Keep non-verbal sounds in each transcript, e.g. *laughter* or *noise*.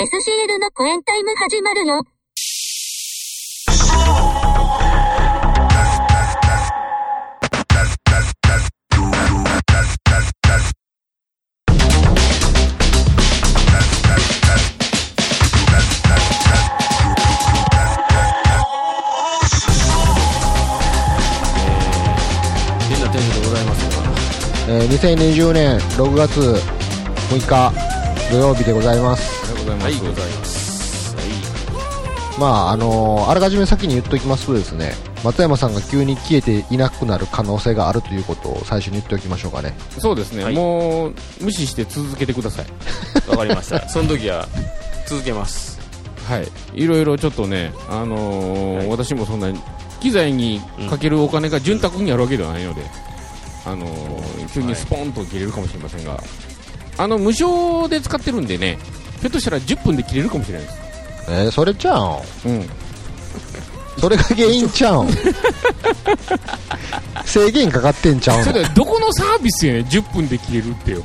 SCL のコエンタイム始まるよ。変な天気でございますがえー2020年6月6日土曜日でございます。ございます。はい、ございます。はい。まあ、あのーあらかじめ先に言っておきますとですね、松山さんが急に消えていなくなる可能性があるということを最初に言っておきましょうかね。そうですね、はいもう無視して続けてください。*laughs* わかりました。*laughs* その時は続けます。はい。いろいろちょっとね、あのーはい私もそんなに機材にかけるお金が潤沢にあるわけではないので、あのー急にスポンと切れるかもしれませんが、あの、無償で使ってるんでね、ひょっとしたら10分で切れるかもしれないです。えー、それちゃうん？うん。それが原因ちゃうん？*laughs* 制限かかってんちゃうん？それでどこのサービスやねん？10分で切れるってよ。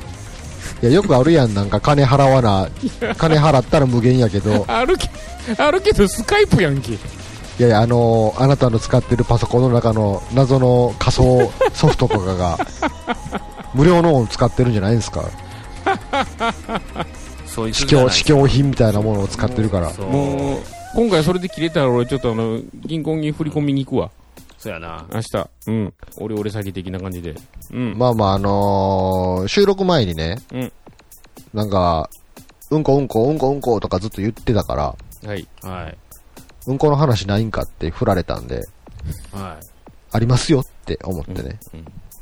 いや、よくあるやん、なんか金払わな、金払ったら無限やけど、あるけ、あるけどスカイプやんけ。いやいや、あのーあなたの使ってるパソコンの中の謎の仮想ソフトとかが、無料のを使ってるんじゃないんですか？そういう試供、試供品みたいなものを使ってるから。もう、今回それで切れたら俺ちょっとあの、銀行に振り込みに行くわ。そうやな。明日。うん。俺俺詐欺的な感じで。うん。まあまあ、あのー収録前にね、うんなんか、うんこうんこうんこうんことかずっと言ってたから、はい。はい。うんこの話ないんかって振られたんで、はありますよって思ってね。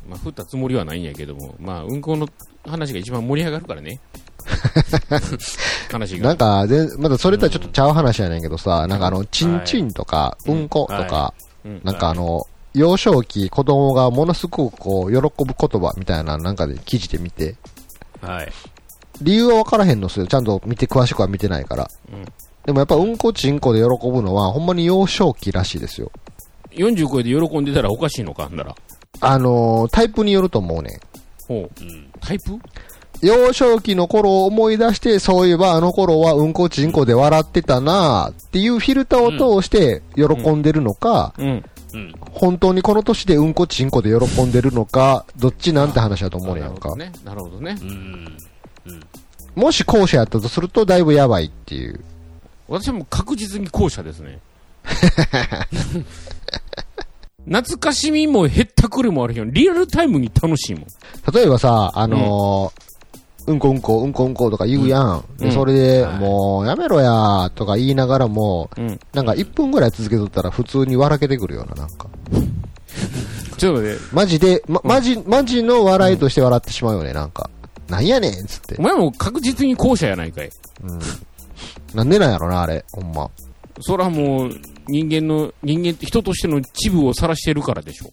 まあ、振ったつもりはないんやけども、まあ、運行の話が一番盛り上がるからね。*laughs* 話が。なんか、ぜまだそれとはちょっとちゃう話やねんけどさ、なんかあの、チンチンとか、うんことかは、うんなんかあの、幼少期子供がものすごくこう、喜ぶ言葉みたいななんかで記事で見て、い。はい。理由は分からへんのっすよ。ちゃんと見て、詳しくは見てないから。うんでもやっぱうんこちんこで喜ぶのは、ほんまに幼少期らしいですよ。40超えて喜んでたらおかしいのか、あんなら。あのータイプによると思うねん。ほう。うん。タイプ？幼少期の頃を思い出して、そういえばあの頃はうんこちんこで笑ってたなっていうフィルターを通して喜んでるのか。本当にこの年でうんこちんこで喜んでるのか、どっちなんて話だと思うねやんか。なるほどね。なるほどね。うん。もし後者やったとするとだいぶやばいっていう。私はもう確実に後者ですね。*laughs* 懐かしみもへったくれもあるよ。リアルタイムに楽しいもん。例えばさ、あのーうんこうんこ、うんこうんことか言うやん。でうんそれで、はいもう、やめろやーとか言いながらも、うん。なんか1分ぐらい続けとったら普通に笑けてくるような、なんか。*laughs* ちょっと待って、マジで、ま、マジ、マジの笑いとして笑ってしまうよね、なんか。なんやねんっつってお。前も確実に後者やないかい。うん。なんでなんやろな、あれ、ほんま。そらもう、人間の、人間って人としての恥部を晒してるからでしょ。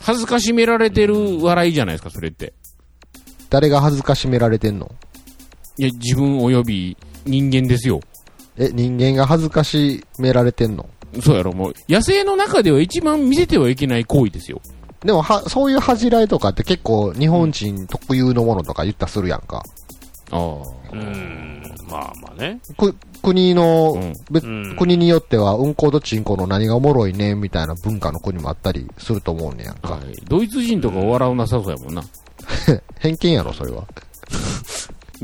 恥ずかしめられてる笑いじゃないですか、それって。誰が恥ずかしめられてんの？いや、自分及び人間ですよ。え、人間が恥ずかしめられてんの？そうやろ、もう、野生の中では一番見せてはいけない行為ですよ。でも、は、そういう恥じらいとかって結構日本人特有のものとか言ったりするやんか。ああ。うん。まあまあね。く、国の、うんべうん国によっては、うんことちんこの何がおもろいね、みたいな文化の国もあったりすると思うねやんか。はい。ドイツ人とか笑うなさそうやもんな。*laughs* 偏見やろ、それは。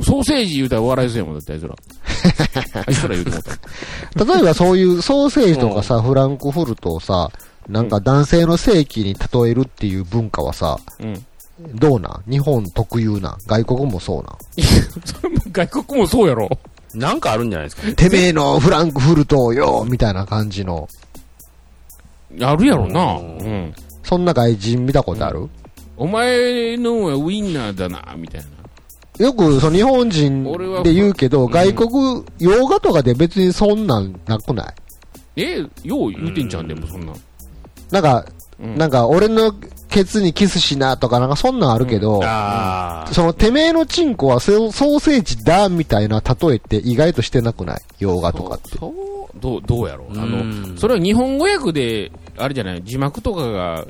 ソーセージ言うたら笑いそうやもんだって、あいつら。*laughs* あいつら言うてもうた。例えばそういうソーセージとかさ、フランクフルトをさ、なんか男性の性器に例えるっていう文化はさ、うん。どうなん？日本特有なん？外国もそうなん？それも外国もそうやろ。なんかあるんじゃないですか？てめえのフランクフルトをよみたいな感じの。あるやろな。ううんん。そんな外人見たことある、お前のはウインナーだな、みたいな。よく、その日本人で言うけど、うん。外国、洋画とかで別にそんなんなくない？えよう言うてんじゃん、でもそんな。なんか、うん。なんか、俺のケツにキスしなとか、なんかそんなんあるけど、あその、てめえのチンコはソソーセージだ、みたいな例えって意外としてなくない？洋画とかって。そう、どう、どうやろう。あうん。の、それは日本語訳で、あれじゃない、字幕とかが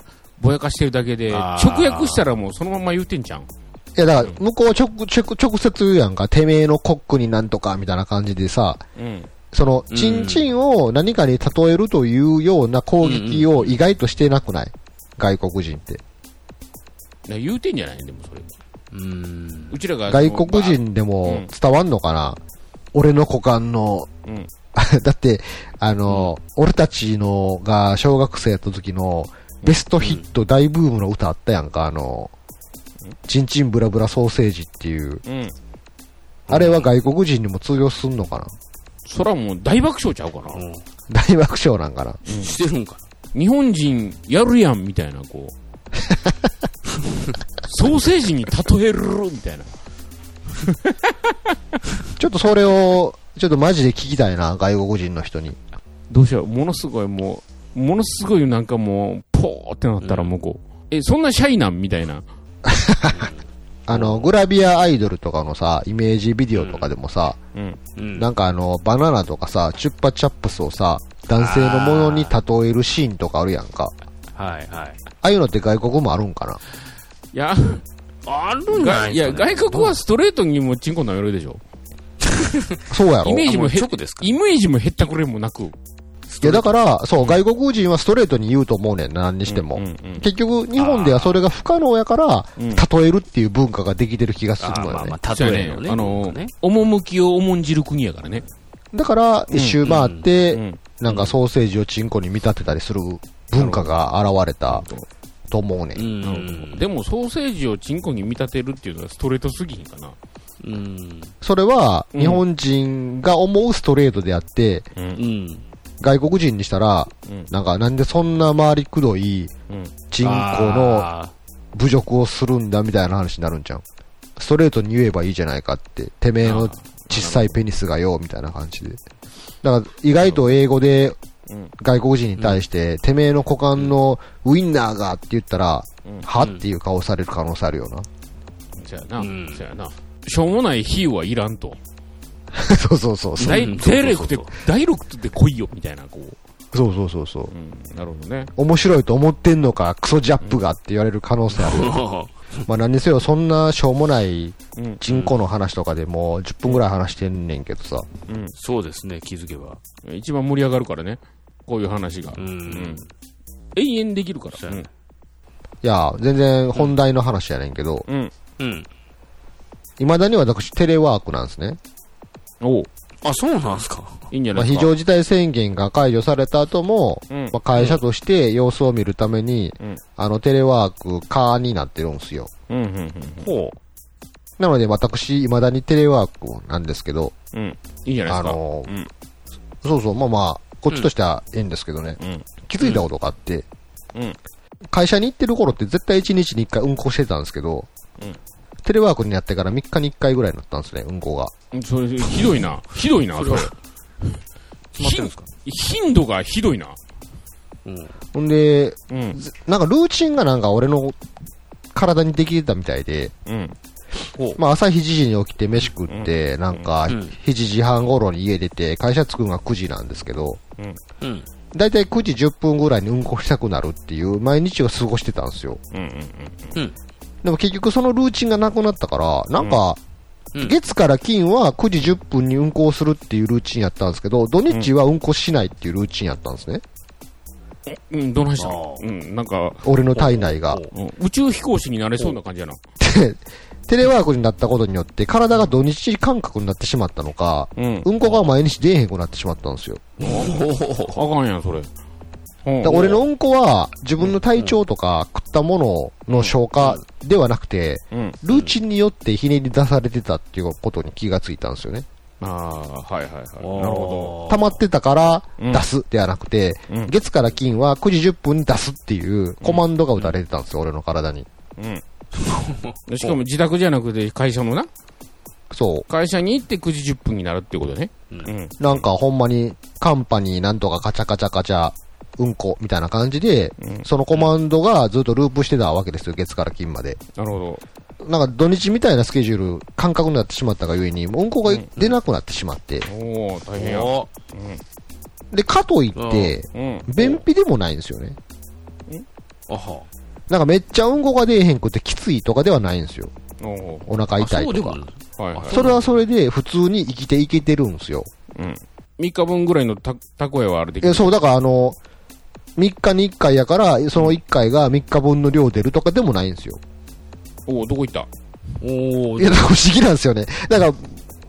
ぼやかしてるだけで、直訳したらもうそのまま言うてんじゃん。いや、だから、向こうは直、直、直接言うやんか。てめえのコックになんとか、みたいな感じでさ、うん。その、うんチンチンを何かに例えるというような攻撃を意外としてなくない？外国人って。な言うてんじゃない？でもそれ。うん。うちらが。外国人でうもん伝わんのかな、俺の股間の、うん。*laughs* だって、あの、俺たちのが小学生やった時のベストヒット大ブームの歌あったやんか、あの、チンチンブラブラソーセージっていう。うん。あれは外国人にも通用すんのかな？そらもう大爆笑ちゃうかな。うん。大爆笑なんかな？してるんか日本人やるやんみたいな、こう。*laughs* ソーセージに例えるみたいな。ちょっとそれを、ちょっとマジで聞きたいな、外国人の人に。どうしよう、ものすごいもう、ものすごいなんかもう、ポーってなったらもうこう、え、そんなシャイなんみたいな。*laughs* あの、グラビアアイドルとかのさ、イメージビデオとかでもさ、うん。うん。なんかあの、バナナとかさ、チュッパチャップスをさ、男性のものに例えるシーンとかあるやんか。はいはい。ああいうのって外国もあるんかな？いや、あるんじゃながいや、いですか、ね、外国はストレートにもチンコ舐めるでしょ。そうやろ？イメージもへあもう直ですかイメージもへったくれもなく。いや、だから、そう、外国人はストレートに言うと思うねん、何にしても。結局、日本ではそれが不可能やから、うん例えるっていう文化ができてる気がするのよね。まあ例えのね。あのね、趣を重んじる国やからね。だから、一周回って、うん。なんかソーセージをチンコに見立てたりする文化が現れたと思うね。うんでも、ソーセージをチンコに見立てるっていうのはストレートすぎひんかな。うん。それは、うん日本人が思うストレートであって、う。うんん。外国人にしたら、うん。なんか、なんでそんな回りくどい、うん。チンコのあ侮辱をするんだみたいな話になるんじゃん。ストレートに言えばいいじゃないかって、てめえの小さいペニスがよ、みたいな感じで。だから、意外と英語でうん。外国人に対して、てめえの股間のウィンナーがって言ったら、うん。はっていう顔される可能性あるよな。そやな。うんそやな。しょうもない比喩はいらんと。*laughs* そうそうそうそう。クトでそうそう、ダイレクトで来いよ、みたいな、こう。そうそうそうそう。うん。なるほどね。面白いと思ってんのか、クソジャップがって言われる可能性ある。*laughs* まあ何にせよ、そんなしょうもないうん。チンコの話とかでも10分ぐらい話してんねんけどさ。うん。そうですね、気づけば。一番盛り上がるからね。こういう話が。ううんん。永遠できるから。そうやねいや、全然本題の話やねんけど、うん。うん。未だに私テレワークなんですね。おうあ、そうなんすか。いいんじゃまあ、ないですか。非常事態宣言が解除された後も、うんまあ、会社として様子を見るために、うんあの、テレワーク化になってるんですよ。うん、うん、うん。ほなので私、未だにテレワークなんですけど、うん。いいんじゃないですか。あのうん。そうそう、まあまあ、こっちとしてはいいんですけどね、うん。気づいたことがあって、うん。会社に行ってる頃って絶対1日に1回うんこしてたんですけど、うんテレワークになってから3日に1回ぐらいになったんですね、うんこが。それ、ひどいな。ひどいな、それ。頻度がひどいな。うん。ほんで、うん。なんかルーチンがなんか俺の体にできてたみたいで、うん。まあ朝7時に起きて飯食って、なんかうん7時半頃に家出て、会社着くのが9時なんですけど、うん。だいたい9時10分ぐらいにうんこしたくなるっていう毎日を過ごしてたんですよ。でも結局そのルーチンがなくなったから、なんか、うん月から金は9時10分に運行するっていうルーチンやったんですけど、土日は運行しないっていうルーチンやったんですね。うん。うん、どないしたあのーうん。なんか、俺の体内が。うん宇宙飛行士になれそうな感じやな。でテレワークになったことによって体が土日感覚になってしまったのか、うん。うんこが毎日出えへんくなってしまったんですよ。あかんやん、それ。俺のうんこは自分の体調とか食ったものの消化ではなくて、うん。ルーチンによってひねり出されてたっていうことに気がついたんですよね。ああ、はいはいはい。なるほ溜まってたからうん出すではなくて、うん月から金は9時10分に出すっていうコマンドが打たれてたんですよ、俺の体に。ど。うん。*laughs* しかも自宅じゃなくて会社のな？そ会社に行って9時10分になるってことね。ううんん。う。なんかほんまにカンパニーなんとかカチャカチャカチャ、うんこみたいな感じで、うんそのコマンドがずっとループしてたわけですよ、月から金まで。なるほど。なんか土日みたいなスケジュール、感覚になってしまったがゆえに、もううんこが出なくなってしまって。おお大変や。おで、かといって、うん。便秘でもないんですよね。あは。なんかめっちゃうんこが出えへんくてきついとかではないんですよ。おお腹痛いとか。はいはい。それはそれで普通に生きていけてるんですよ。うん。3日分ぐらいのた蓄えはあるできえ、る。そう、だからあの、3日に1回やから、その1回が3日分の量出るとかでもないんですよ。おおどこ行った？おいや、不思議なんですよね。だから、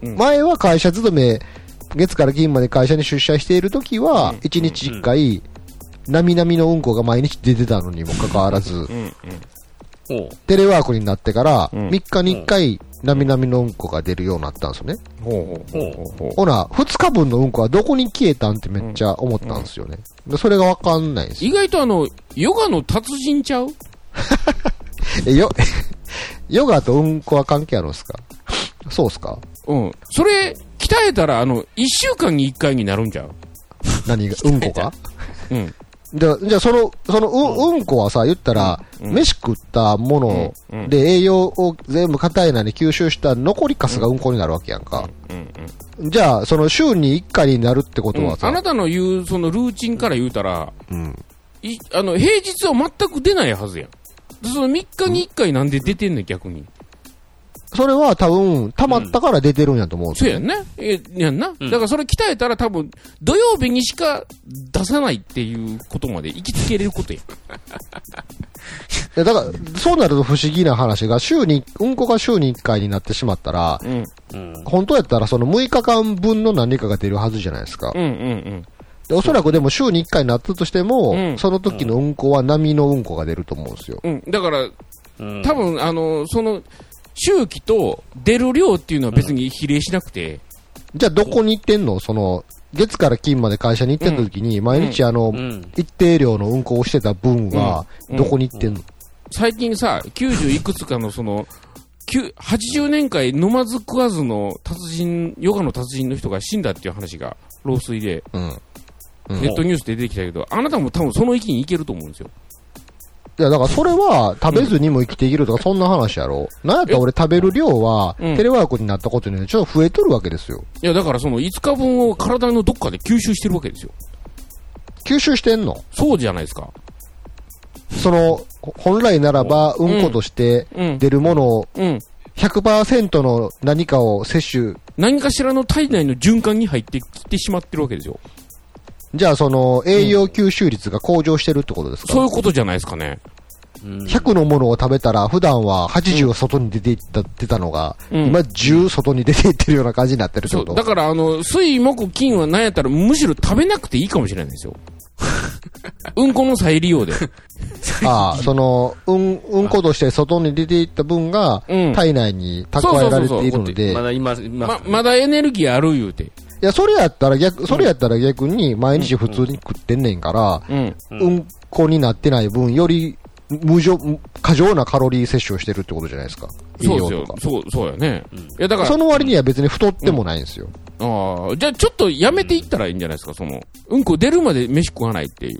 うん。前は会社勤め、月から金まで会社に出社しているときは、うん。1日1回、なみなみのうんこが毎日出てたのにもかかわらず、うん。うん。おテレワークになってから、うん。3日に1回、なみなみのうんこが出るようになったんですよね。ほうほうほうほうほう。ほな、2日分のうんこはどこに消えたんってめっちゃ思ったんですよね。でそれがわかんないんですよ。意外とあの、ヨガの達人ちゃう？*laughs* え、よ、*laughs* ヨガとうんこは関係あるんですか？そうっすか？うん。それ、鍛えたら、あの、1週間に1回になるんちゃう？何が、うんこかうん。じゃあ、じゃあその、そのう、うんこはさ、言ったら、うん飯食ったもので栄養を全部硬いなに吸収した残りカスがうんこになるわけやんか。うんじゃあ、その週に1回になるってことうん。はさ、あなたの言う、そのルーチンから言うたら、うん。い、あの、平日は全く出ないはずやん。でその3日に1回なんで出てんねん、逆に。それは多分、溜まったから出てるんやと思うんですよ、そうやんね。え、やんな。だからそれ鍛えたら多分、土曜日にしか出さないっていうことまで行きつけれること *laughs* や。だから、そうなると不思議な話が、週に、うんこが週に1回になってしまったら、うん。うん。本当やったらその6日間分の何かが出るはずじゃないですか。うんうんうん。でおそらくでも週に1回になったとしても、うんその時のうんこは波のうんこが出ると思うんですよ。うん。だから、うん多分、あの、その、周期と出る量っていうのは別に比例しなくて、じゃあどこに行ってんの？その、月から金まで会社に行ってた時に、毎日あの、うん。一定量のうんこをしてた分は、うん。どこに行ってんの、最近さ、90いくつかのその、9 80年間飲まず食わずの達人、ヨガの達人の人が死んだっていう話が、老衰で、うん。うん。ネットニュースで出てきたけど、あなたも多分その域に行けると思うんですよ。いや、だからそれは食べずにも生きていけるとか、そんな話やろ。なんやったら俺食べる量は、うんテレワークになったことによってちょっと増えとるわけですよ。いや、だからその5日分を体のどっかで吸収してるわけですよ。吸収してんの？そうじゃないですか。その、ほ本来ならば、うんことしてうん。出るものを、うん。100%の何かを摂取、何かしらの体内の循環に入ってきてしまってるわけですよ。じゃあその、栄養吸収率が向上してるってことですか、そういうことじゃないですかね。うん。100のものを食べたら、普段は80が外に出ていった、出たのが、うん今10外に出ていってるような感じになってるってそう。ことだから、あの、水、木、金は何やったら、むしろ食べなくていいかもしれないんですよ。*laughs* うんこの再利用で。ああ、その、うん、うんことして外に出ていった分が、うん体内に蓄えられているので、まだ今、今、ま、まだエネルギーある言うて。いや、それやったら逆、それやったら逆に毎日普通に食ってんねんから、うん。うん、こになってない分、より無常、過剰なカロリー摂取をしてるってことじゃないですか。栄そうですよ。そう、そうやね。うんいや、だから、その割には別に太ってもないんですよ。ああ、じゃあちょっとやめていったらいいんじゃないですか、その、うんこ出るまで飯食わないっていう。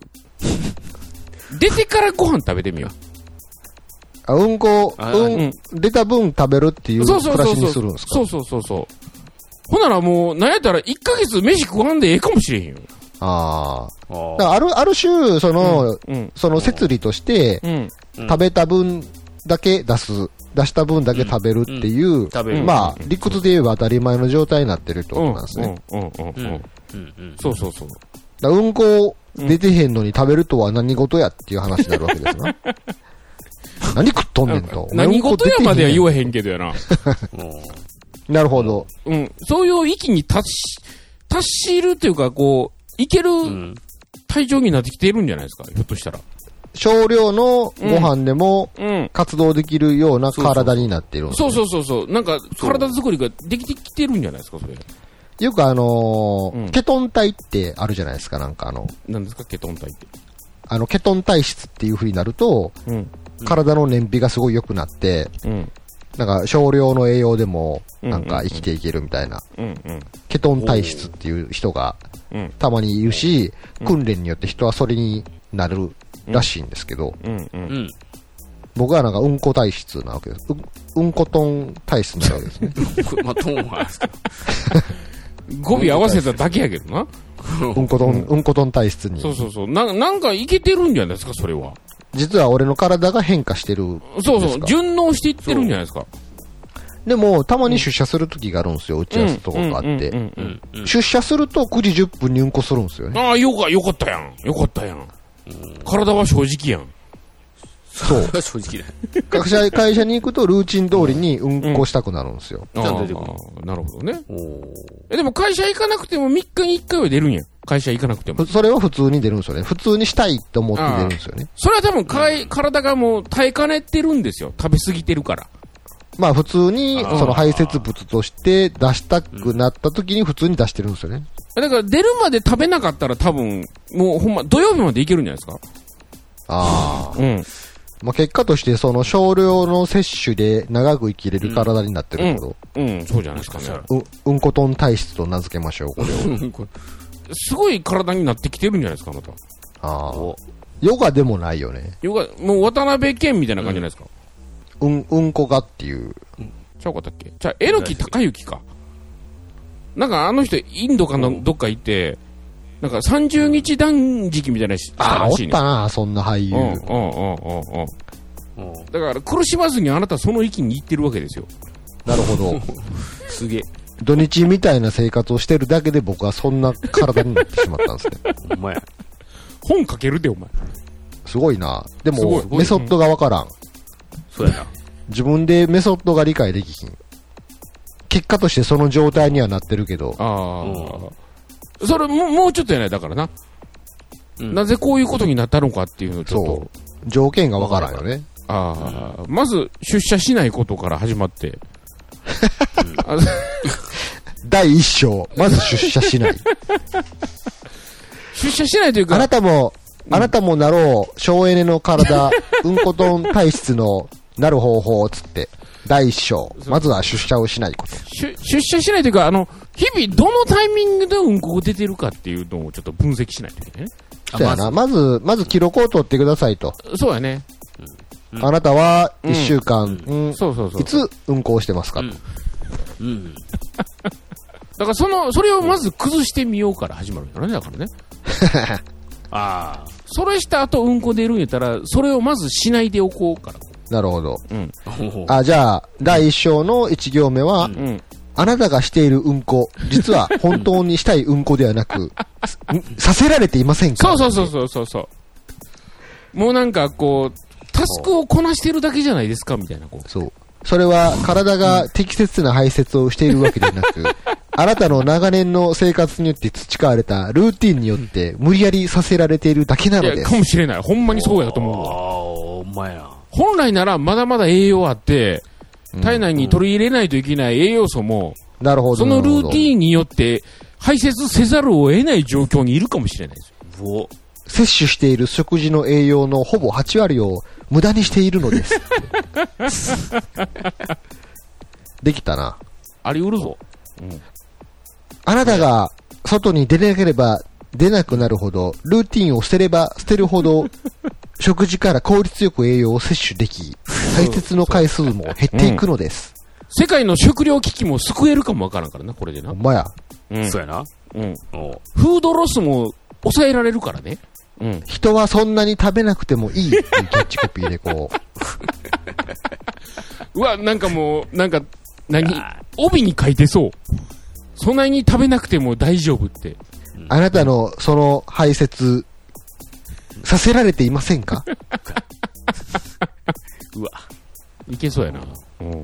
*laughs* 出てからご飯食べてみよあうんこ、あうん、出た分食べるっていう暮らし。にするんですか？そうそうそうそう。ほんならもう、なんやったら1ヶ月飯食わんでええかもしれへんよ。ああ。あだからある、ある種、その、うん。その摂理として、うん。うん食べた分だけ出す、出した分だけ食べるっていう、食べる。まあ、理屈で言えば当たり前の状態になってるってことなんですね。うん。うん。うん。うん。うん。うん。うん。そうそうそう。だからうんこ出てへんのに食べるとは何事やっていう話になるわけですな。*laughs* 何食っとんねんと。何事やまでは言わわへんけどやな。*laughs* なるほど。うん。そういう域に達し、達しるっていうか、こう、いけるうん。体調になってきてるんじゃないですか、ひょっとしたら。少量のご飯でもうん。活動できるような体になっているねそうそうそうそう。なんか、体作りができてきてるんじゃないですか、それ。よくあのーうんケトン体ってあるじゃないですか、なんかあの、なんですか、ケトン体って。あの、ケトン体質っていう風になると、うん。体の燃費がすごい良くなって、うん。なんか少量の栄養でも、うんなんか生きていけるみたいな、うん。うん。ケトン体質っていう人がうん。たまにいるし、うん訓練によって人はそれになるらしいんですけど、うん。う。うんん。僕はなんかうんこ体質なわけです。ううんこトン体質なわけですね。まあ、トーンはですけ *laughs* 語尾合わせただけやけどな。うんこトン、うんこトン体質にそ。うそうそう。ななんかいけてるんじゃないですか、それは。実は俺の体が変化してる。そうそう。順応していってるんじゃないですか。でも、たまに出社する時があるんですよ、打ち合わせとかがあって。出社すると9時10分にうんこするんですよね。ああ、よか、よかったやん。よかったやん。体は正直やん。そう。*laughs* 正直だ。会社、会社に行くとルーチン通りにうんこしたくなるんですよ。ちゃんと出てくるああなるほどね。え、でも会社行かなくても3日に1回は出るんや。会社行かなくてもふ。それは普通に出るんですよね。普通にしたいと思って出るんですよね。それは多分かい、体がもう耐えかねてるんですよ。食べ過ぎてるから。まあ普通にその排泄物として出したくなった時に普通に出してるんですよね。だから出るまで食べなかったら多分、もうほんま土曜日までいけるんじゃないですか？ああ。うん。まあ結果としてその少量の摂取で長く生きれる体になってるけど、うん、そうじゃないですかね。ううんこトン体質と名付けましょう、これを。すごい体になってきてるんじゃないですか、あなた。ああお。ヨガでもないよね。よか、もう渡辺謙みたいな感じじゃないですか。うん、うんこがっていう。ちゃうかったっけ？じゃあ、えのき高之か。なんかあの人、インドかのどっか行って、なんか30日断食みたいなのしたああ、おっらしいね。たな、そんな俳優。うんうんうんうんうん。おーだから苦しまずにあなたその域に行ってるわけですよ。なるほど。*laughs* すげえ。土日みたいな生活をしてるだけで僕はそんな体になってしまったんですね。*laughs* ほんまや。本書けるで、お前。すごいな。ですごいも、メソッドがわからん。そうやな。自分でメソッドが理解できひん。結果としてその状態にはなってるけど、ああ。それも、もうちょっとやない、だからな。うんなぜこういうことになったのかっていうのをちょっと。条件がわからんよね。ああ、まず出社しないことから始まって。あ第一章、まず出社しない。出社しないというあか、なたも、あなたもなろう、省エネの体、うんこトン体質のなる方法、つって。第一章、まずは出社をしないこと。出出社しないというか、あの、日々どのタイミングでうんこが出てるかっていうのをちょっと分析しないといけないね。そうやな。まず、まず記録を取ってくださいと。そうやね。あなたは、うん一週間、うんそうそうそう。いつうんこをしてますかと。うんうん。*laughs* だからその、それをまず崩してみようから始まるんだろうね、だからね。*laughs* ああ。それした後うんこ出るんやったら、それをまずしないでおこうから。なるほど。うん。あ、じゃあ、第一章の一行目は、うん。あなたがしているうんこ、実は本当にしたいうんこではなく、す *laughs* させられていませんか？そうそうそうそうそうそう。もうなんかこう、タスクをこなしてるだけじゃないですかみたいな、こう。そう。それは体が適切な排泄をしているわけではなく、*laughs* あなたの長年の生活によって培われたルーティンによって無理やりさせられているだけないのや、です。かもしれない。ほんまにそうやと思うわ。ああ、ほんまや。本来ならまだまだ栄養あって、体内に取り入れないといけない栄養素も、なるほど。そのルーテン。ィンによって排泄せざるを得ない状況にいるかもしれないですよ。摂取している食事の栄養のほぼ8割を無駄にしているのです。*laughs* できたな。あり得るぞ。あなたが外に出なければ出なくなるほど、ルーティンを捨てれば捨てるほど、食事から効率よく栄養を摂取でき、排泄の回数も減っていくのです。世界の食糧危機も救えるかもわからんからな、これでな。ほんまや。うん。そうやな。うん。フードロスも抑えられるからね。うん。人はそんなに食べなくてもいいっていうキャッチコピーでこう、*laughs* うわ、なんかもう、なんか、何？帯に書いてそう。そんなに食べなくても大丈夫って。あなたのその排泄、させられていませんか？*laughs* うわ。いけそうやな。うん。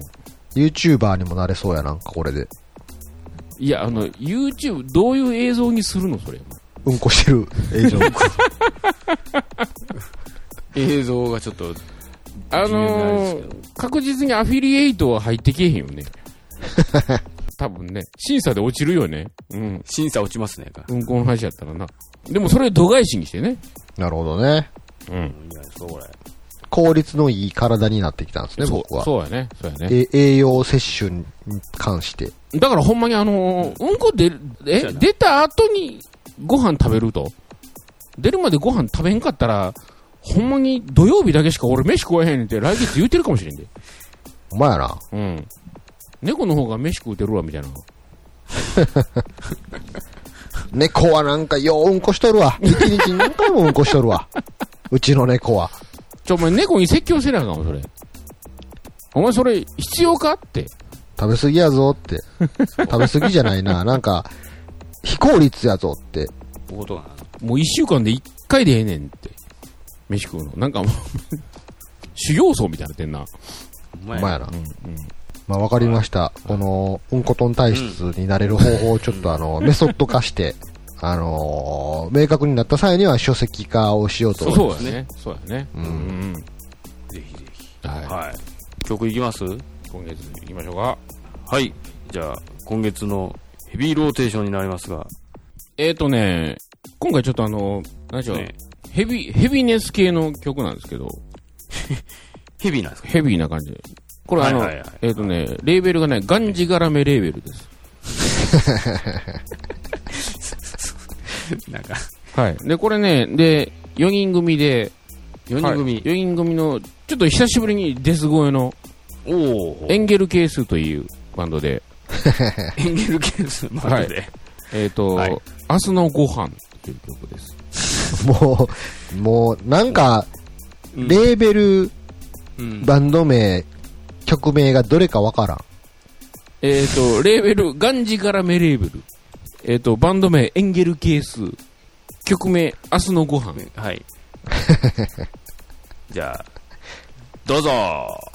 ?YouTuber にもなれそうやなんかこれで。いや、あの、YouTube、どういう映像にするのそれ。うんこしてる映像。映像がちょっと、あのー、確実にアフィリエイトは入ってけえへんよね。*laughs* 多分ね。審査で落ちるよね。うん。審査落ちますね。うんこの話やったらな。でもそれを度外視にしてね。なるほどね。うん。いや、そうこれ。効率のいい体になってきたんですね、そう僕は。そうやね。そうやね。え栄養摂取に関して。だからほんまにあのーうんこ出る、え出た後にご飯食べると？出るまでご飯食べへんかったら、ほんまに土曜日だけしか俺飯食わへんって来月言うてるかもしれんで。お前やな。うん。猫の方が飯食うてるわ、みたいな。*laughs* 猫はなんかよううんこしとるわ。一日に何回もうんこしとるわ。*laughs* うちの猫は。ちょ、お前猫に説教せなあかんわ、それ。お前それ必要かって。食べ過ぎやぞって。食べ過ぎじゃないな。なんか、非効率やぞって。おことがな。もう一週間で一回でええねんって。飯食うの。なんかもう、*laughs* 修行僧みたいになってんな。ほんまほんまやな。うんうん。まあわかりました。この、うんこトン体質になれる方法をちょっとあの、メソッド化して、あのー明確になった際には書籍化をしようとそう思います。そうやね。そうやね。うんうん。ぜひぜひ。はい。はい。曲いきます？今月行きましょうか。はい。じゃあ、今月のヘビーローテーションになりますが、えーとね、今回ちょっとあの、何でしょう、ねヘビ、ヘビネス系の曲なんですけど、*laughs* ヘビーなんですか？ヘビーな感じで。これあの、はいはいはいえーとね、レーベルがね、ガンジガラメレーベルです。*laughs* なんか、はい。で、これね、で、4人組で、4人組。はい、4人組の、ちょっと久しぶりにデス声のおおエンゲル係数というバンドで、*laughs* エンゲルケースバンドで。えっ、と、はい明日のご飯という曲です。*laughs* もう、もう、なんか、うんレーベル、うんバンド名、曲名がどれかわからん。えっ、と、レーベル、ガンジガラメレーベル。えっ、と、バンド名、エンゲル係数。曲名、明日のご飯。はい。*laughs* じゃあ、どうぞ「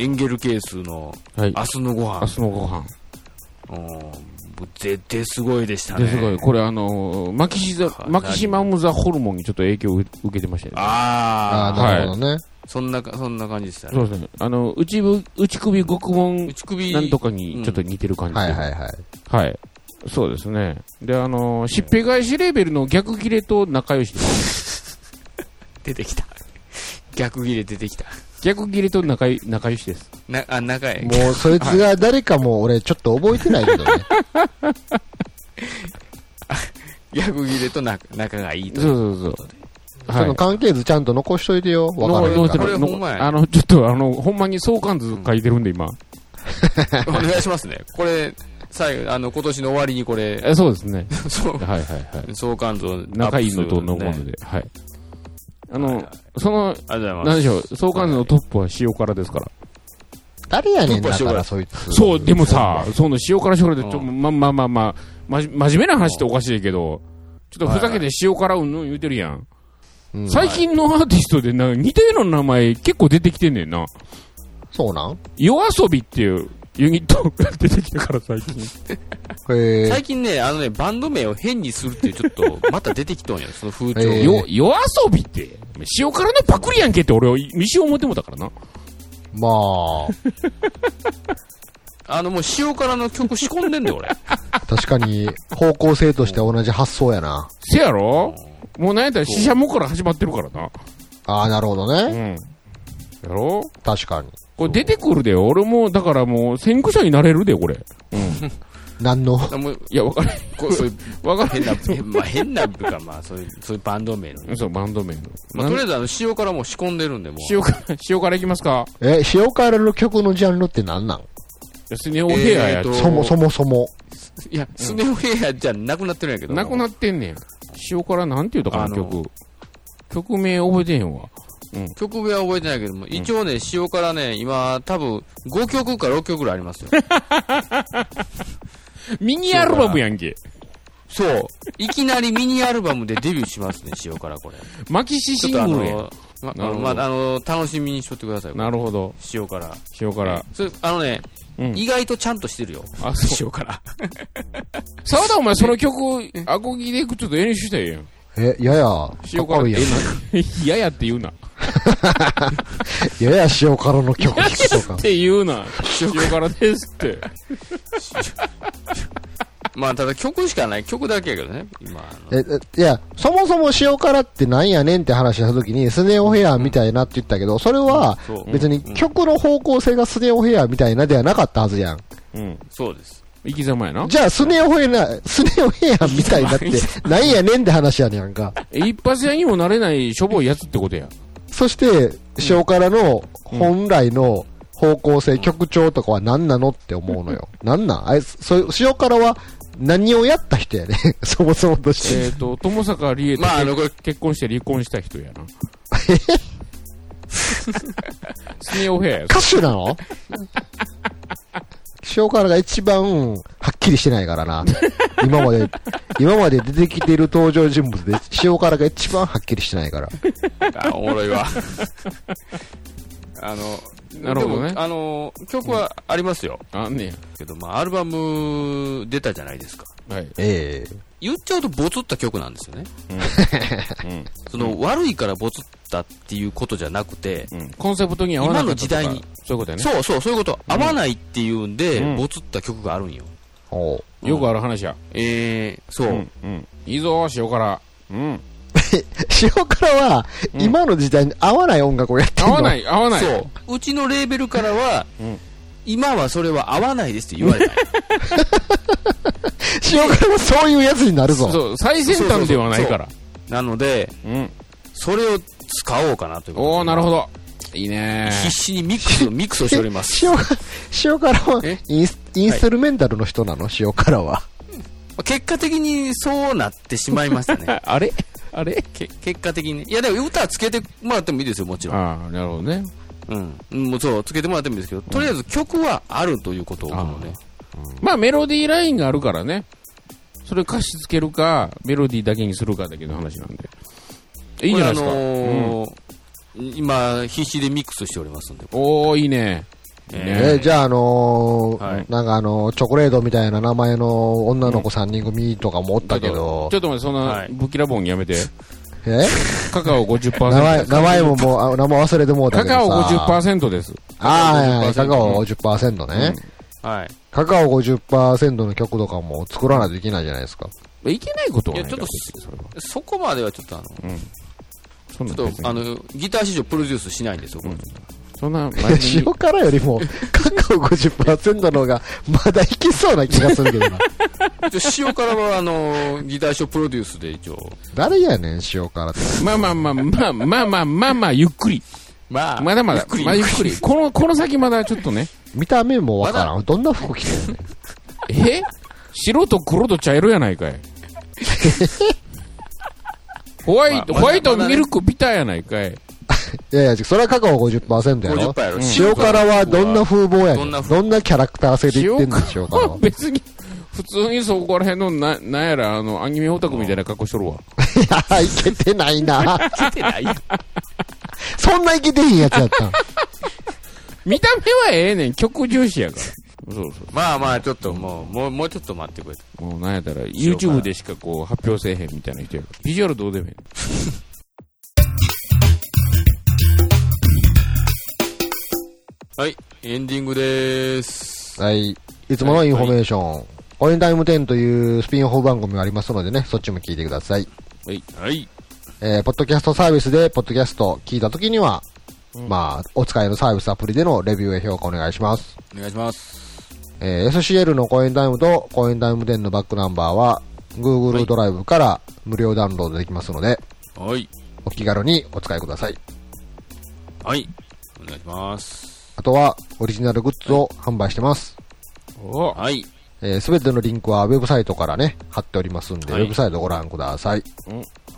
エンゲル係数のはい。明日のご飯。明日のご飯。絶対すごいでしたね。で、すごい。これあのー、マキシザマキシマムザホルモンにちょっと影響を受けてましたよね。あああ、なるほどね。そんなか、そんな感じでしたね。そうですね。あの、内部、内首獄門内首。なんとかにちょっと似てる感じで。はいはいはい。はい。そうですね。で、あのー、しっぺ返しレベルの逆切れと仲良し。*laughs* 出てきた。逆切れ出てきた。逆切れと仲い仲良しです。な、あ、仲へ。もう、そいつが誰かも俺ちょっと覚えてないけどね。*laughs* 逆切れと仲仲がいいと。そうそうそう。その関係図ちゃんと残しといてよ。わかるか。これもほんまやあの、ちょっとあの、ほんまに相関図書いてるんで、今。*laughs* お願いしますね。これ、最後、あの、今年の終わりにこれ、えそうですね。*laughs* そう、はいはいはい。相関図を仲いいのとのもねので。はい。あのその、ありがとうございます。なんでしょう、相関図のトップは塩辛ですから。誰やねんだか、トップは塩そいつ。そう、でもさ、その塩辛塩辛で、ちょ、うんま、まあまあまあ、まじ、真面目な話っておかしいけど、ちょっとふざけて塩辛うんぬん言うてるやん。うん、最近のアーティストでな、似たような名前結構出てきてんねんな。そうなん？夜遊びっていうユニットが出てきたから最近。へえ最。近ね、あのね、バンド名を変にするっていう、ちょっと、また出てきとんや、その風潮。えーよ、夜遊びって、塩辛のパクリやんけって俺は、未思ってもたからな。ま *laughs* あの、もう塩辛の曲仕込んでんだよ、俺。あ、確かに、方向性として同じ発想やな。せやろ？もうなんやったら死者もから始まってるからな。ああ、なるほどうね。ん。やろ？確かに。これ出てくるで、俺も、だからもう、先駆者になれるで、これ。うん。何の？あもういや、わかる。こうそういう、わかる。変な、変まあ、変な部か、まあ、そういう、そういうバンド名のね。そう、バンド名の。まあ、とりあえず、あの、塩辛もう仕込んでるんで、もう。塩辛、*laughs* 塩辛いきますか？え、塩辛の曲のジャンルって何なん？スネオヘアやえーとそもそもそも。いや、スネ夫ヘアじゃなくなってるんやけど。なくなってんねん。塩辛なんて言うたかな、曲。曲名覚えてへんわ。曲名は覚えてないけども、一応ね、塩辛ね、今、多分、5曲か6曲ぐらいありますよ。*laughs* ミニアルバムやんけ。そう。いきなりミニアルバムでデビューしますね、塩辛、これ。マキシシングルやま、まあ、あの、楽しみにしとってください。なるほど。塩辛。塩辛。それ、あのね、うん意外とちゃんとしてるよ。あ、そう。塩辛。沢田お前その曲、アコギでちょっと演習したらええやん。え、やや、塩辛いいやん。*laughs* 嫌やって言うな。っやや塩辛の曲聴くとか。て言うな。塩辛ですって。*laughs* まあ、ただ曲しかない。曲だけやけどね。今、え、えいや、そもそも塩辛ってなんやねんって話した時に、スネオヘアみたいなって言ったけど、それは。別に曲の方向性がスネオヘアみたいなではなかったはずやん。うん。そうです。生き様やな。じゃあ、スネオヘア、スネオヘアみたいなって、*laughs* なんやねんって話やねんか。一発屋にもなれないしょぼいやつってことや。そして、塩辛の本来の方向性、曲調とかは何なのって思うのよ。*laughs* なんなん？あれ、そ、塩辛は何をやった人やね *laughs* そもそもとして。えっと、友坂理恵とまああの結婚して離婚した人やな。スネオヘアや。歌手なの？塩辛が一番はっきりしてないからな。*laughs* 今まで、今まで出てきている登場人物で塩辛が一番はっきりしてないから。あ、おもろいわ。あの、なるほどねでもあの、曲はありますよ。あんねや。けど、まあ、アルバム出たじゃないですか。はい。ええ言っちゃうとボツった曲なんですよね。うん。その、悪いからボツったっていうことじゃなくて、うん。コンセプトに合わなかったとか今の時代に。そういうことやね。そうそう、そういうこと。合わないっていうんで、うんボツった曲があるんよ。よくある話や。えー、そう。いいぞ、塩辛。うん。*laughs* 塩辛は、うん今の時代に合わない音楽をやってんの。合わないい、合わない。そう。うちのレーベルからは、うん今はそれは合わないですって言われた *laughs* 塩辛はそういうやつになるぞ。そう、最先端ではないから。なので、うん。それを使おうかなというおー、なるほど。いいね必死にミックス、*laughs* ミックスをしております。塩辛、塩辛はえ？インス、インストルメンタルの人なの？塩辛は。結果的にそうなってしまいましたね。*laughs* あれ？あれ？け結果的に。いや、でも歌つけてもらってもいいですよ、もちろん。ああ、なるほどね。うん。うんもうそう、つけてもらってもいいですけど、とりあえず曲はあるということを思うのね。まあ、メロディーラインがあるからね。それ歌詞つけるか、メロディーだけにするかだけの話なんで。いいんじゃないですか。あのー今、必死でミックスしておりますんで。おー、いいね。えーじゃあ、あのーはいなんかあのーチョコレートみたいな名前の女の子3人組とかもおったけどちょ、っと待って、そんなはいぶきらぼんやめて。え？カカオ50%。名前、名前ももう、あ名前忘れてもうたけどさ。カカオ50%です。ああ、はいはい50%カカオ50%ね。はい。カカオ50%の曲とかも作らないといけないじゃないですか。いけないことはないいやちょっとそこまではちょっとあの、そんちょっとあの、ギター史上プロデュースしないんですよ、これそんな真面目に塩辛よりも、カカオ50%の方が、まだいけそうな気がするけどな。*laughs* 一応塩辛はあの、ギター史上プロデュースで一応。誰やねん、塩辛って。まあまあまあまあまあまあまあまあゆっくり。まあまだまだ、まあゆっくり。この、この先まだちょっとね。見た目もわからん。どんな服着てんねん。え白と黒と茶色やないかい。ホワイト、まあホワイトミルクビターやないかい。いやいや、それはカカオ50%やろ50%やろ。塩辛はどんな風貌やねん。どんな風どんなキャラクター性で言ってんの、塩辛は。別に、普通にそこら辺のな、なんやら、あの、アニメオタクみたいな格好しとるわ。いや、いけてないな。出てない？そんないけてへんやつやったん。見た目はええねん、曲重視やから。そうそう。まあまあ、ちょっともう、もう、もうちょっと待ってくれ。もうなんやったら、YouTube でしかこう発表せえへんみたいな人やから。ビジュアルどうでもいい。はい、エンディングでーす。はい。いつものインフォメーション。コインタイム10というスピンオフ番組がありますのでね、そっちも聞いてください。はい。えー、ポッドキャストサービスで、ポッドキャスト聞いたときには、まあ、お使いのサービスアプリでのレビューや評価お願いします。お願いします。えー SCL のコインタイムとコインタイム10のバックナンバーは、Google ドライブから無料ダウンロードできますので、はい。お気軽にお使いください。はい。お願いします。あとは、オリジナルグッズを販売してます。おはい。えーすべてのリンクはウェブサイトからね、貼っておりますんで、はいウェブサイトご覧ください。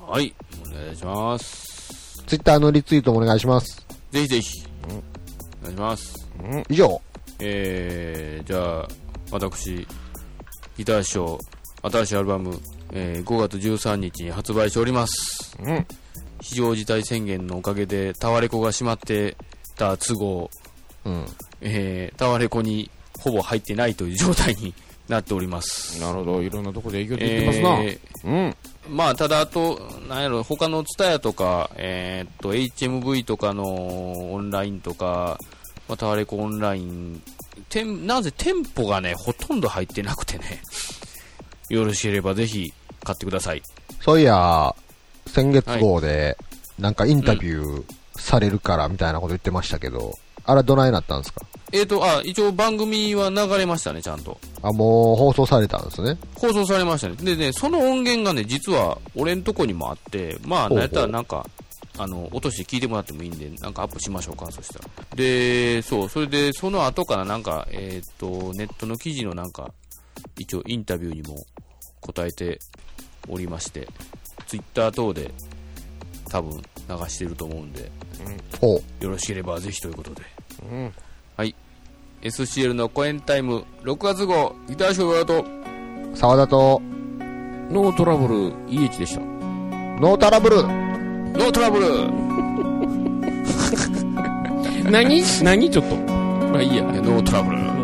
はい。お願いします。Twitter のリツイートもお願いします。ぜひぜひ。お願いします。以上。えー、じゃあ、私、ギターショー、新しいアルバム、えー、5月13日に発売しております。うん。非常事態宣言のおかげで、タワレコが閉まってた都合、うん。えー、タワレコにほぼ入ってないという状態になっております。なるほど。いろんなとこで影響出てますな。えうん。ーまあ、ただ、あと、なんやろ、他のツタヤとか、えーっと、HMV とかのオンラインとか、まあ、タワレコオンライン、店なぜ店舗がね、ほとんど入ってなくてね、*laughs* よろしければぜひ買ってください。そういや、先月号で、なんかインタビューされるからみたいなこと言ってましたけど、あれどないなったんですか？えーっと、あ、一応番組は流れましたね、ちゃんと。あ、もう放送されたんですね。放送されましたね。でね、その音源がね、実は俺んとこにもあって、まあ、なんやったらなんか、あの、落として聞いてもらってもいいんで、なんかアップしましょうか、そしたら。で、そう、それで、その後からなんか、えーっと、ネットの記事のなんか、一応インタビューにも答えておりまして、ツイッター等で多分流してると思うんで、ほう。よろしければぜひということで。うん。はい。SCL のコエンタイム6月号、ギターショーワード、沢田と、ノートラブル EH でした。ノートラブルノートラブル何？*laughs* 何？ちょっと。まあいいや。ノートラブル。ノ